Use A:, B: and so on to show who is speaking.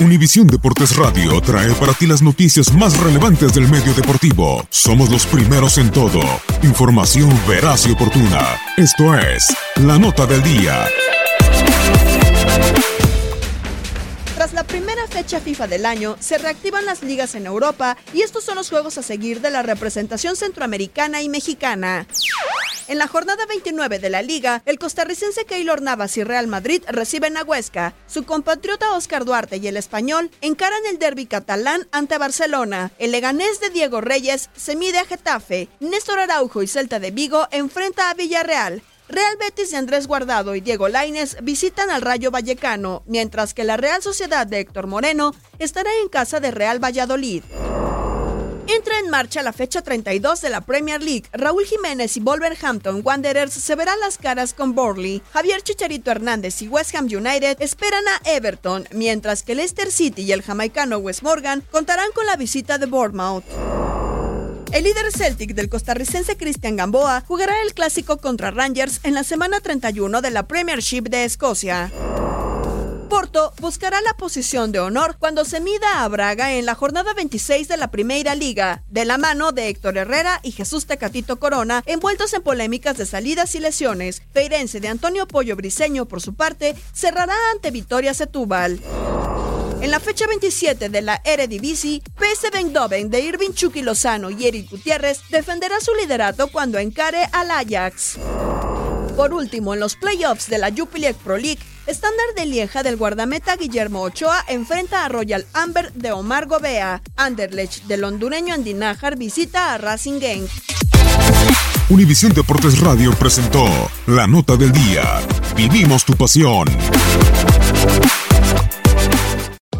A: Univisión Deportes Radio trae para ti las noticias más relevantes del medio deportivo. Somos los primeros en todo. Información veraz y oportuna. Esto es La Nota del Día.
B: Tras la primera fecha FIFA del año, se reactivan las ligas en Europa y estos son los juegos a seguir de la representación centroamericana y mexicana. En la jornada 29 de la liga, el costarricense Keylor Navas y Real Madrid reciben a Huesca. Su compatriota Oscar Duarte y el español encaran el derby catalán ante Barcelona. El leganés de Diego Reyes se mide a Getafe. Néstor Araujo y Celta de Vigo enfrenta a Villarreal. Real Betis de Andrés Guardado y Diego Laines visitan al Rayo Vallecano, mientras que la Real Sociedad de Héctor Moreno estará en casa de Real Valladolid. Entra en marcha la fecha 32 de la Premier League. Raúl Jiménez y Wolverhampton Wanderers se verán las caras con Borley. Javier Chicharito Hernández y West Ham United esperan a Everton, mientras que Leicester City y el jamaicano Wes Morgan contarán con la visita de Bournemouth. El líder Celtic del costarricense Cristian Gamboa jugará el clásico contra Rangers en la semana 31 de la Premiership de Escocia. Porto buscará la posición de honor cuando se mida a Braga en la jornada 26 de la Primera Liga, de la mano de Héctor Herrera y Jesús Tecatito Corona, envueltos en polémicas de salidas y lesiones. Feirense de Antonio Pollo Briseño, por su parte, cerrará ante Vitoria Setúbal. En la fecha 27 de la Eredivisie, PSV Eindhoven de Irving Chucky Lozano y Eric Gutiérrez defenderá su liderato cuando encare al Ajax. Por último, en los playoffs de la Jupiler Pro League, Estándar de Lieja del guardameta Guillermo Ochoa enfrenta a Royal Amber de Omar Gobea. Anderlecht del hondureño Andinajar visita a Racing Gang.
A: Univisión Deportes Radio presentó La Nota del Día. Vivimos tu pasión.